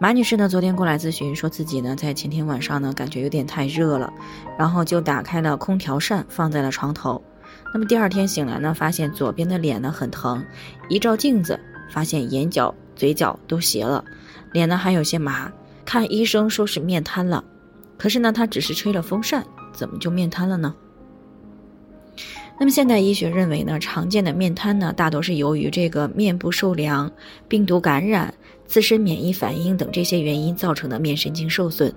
马女士呢，昨天过来咨询，说自己呢在前天晚上呢感觉有点太热了，然后就打开了空调扇放在了床头。那么第二天醒来呢，发现左边的脸呢很疼，一照镜子发现眼角、嘴角都斜了，脸呢还有些麻，看医生说是面瘫了。可是呢，她只是吹了风扇，怎么就面瘫了呢？那么现代医学认为呢，常见的面瘫呢，大多是由于这个面部受凉、病毒感染、自身免疫反应等这些原因造成的面神经受损，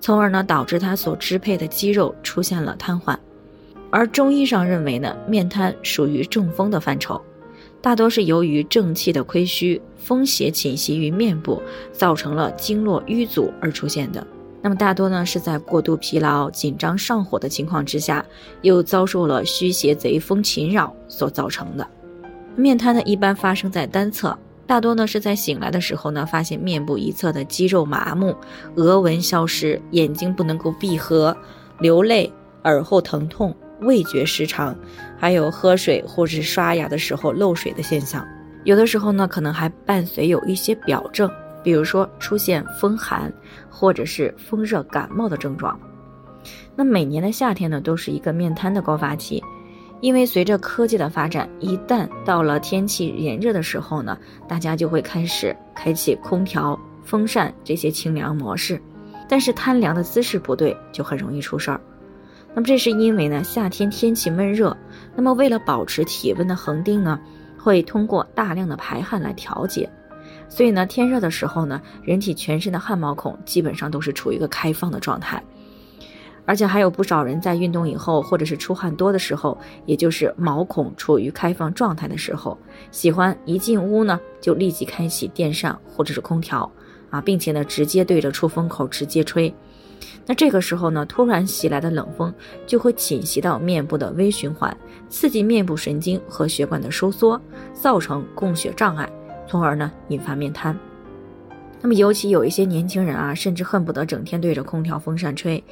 从而呢导致它所支配的肌肉出现了瘫痪。而中医上认为呢，面瘫属于中风的范畴，大多是由于正气的亏虚、风邪侵袭于面部，造成了经络淤阻而出现的。那么大多呢是在过度疲劳、紧张上火的情况之下，又遭受了虚邪贼风侵扰所造成的。面瘫呢一般发生在单侧，大多呢是在醒来的时候呢，发现面部一侧的肌肉麻木、额纹消失、眼睛不能够闭合、流泪、耳后疼痛、味觉失常，还有喝水或者是刷牙的时候漏水的现象。有的时候呢，可能还伴随有一些表症。比如说出现风寒，或者是风热感冒的症状。那每年的夏天呢，都是一个面瘫的高发期，因为随着科技的发展，一旦到了天气炎热的时候呢，大家就会开始开启空调、风扇这些清凉模式，但是贪凉的姿势不对，就很容易出事儿。那么这是因为呢，夏天天气闷热，那么为了保持体温的恒定呢，会通过大量的排汗来调节。所以呢，天热的时候呢，人体全身的汗毛孔基本上都是处于一个开放的状态，而且还有不少人在运动以后，或者是出汗多的时候，也就是毛孔处于开放状态的时候，喜欢一进屋呢就立即开启电扇或者是空调啊，并且呢直接对着出风口直接吹。那这个时候呢，突然袭来的冷风就会侵袭到面部的微循环，刺激面部神经和血管的收缩，造成供血障碍。从而呢引发面瘫，那么尤其有一些年轻人啊，甚至恨不得整天对着空调、风扇吹，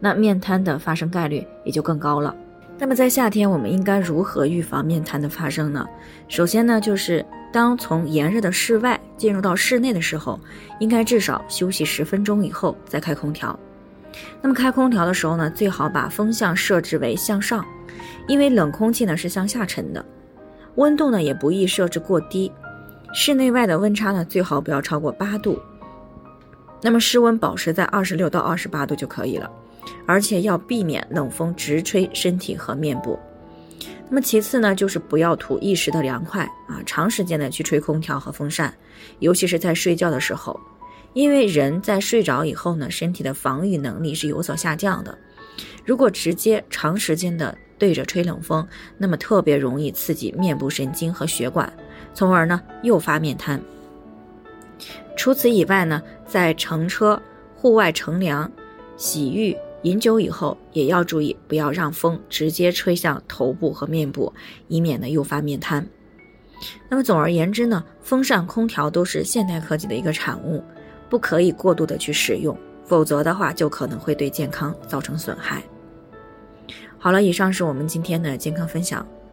那面瘫的发生概率也就更高了。那么在夏天，我们应该如何预防面瘫的发生呢？首先呢，就是当从炎热的室外进入到室内的时候，应该至少休息十分钟以后再开空调。那么开空调的时候呢，最好把风向设置为向上，因为冷空气呢是向下沉的，温度呢也不宜设置过低。室内外的温差呢，最好不要超过八度，那么室温保持在二十六到二十八度就可以了，而且要避免冷风直吹身体和面部。那么其次呢，就是不要图一时的凉快啊，长时间的去吹空调和风扇，尤其是在睡觉的时候，因为人在睡着以后呢，身体的防御能力是有所下降的。如果直接长时间的对着吹冷风，那么特别容易刺激面部神经和血管。从而呢诱发面瘫。除此以外呢，在乘车、户外乘凉、洗浴、饮酒以后，也要注意不要让风直接吹向头部和面部，以免呢诱发面瘫。那么总而言之呢，风扇、空调都是现代科技的一个产物，不可以过度的去使用，否则的话就可能会对健康造成损害。好了，以上是我们今天的健康分享。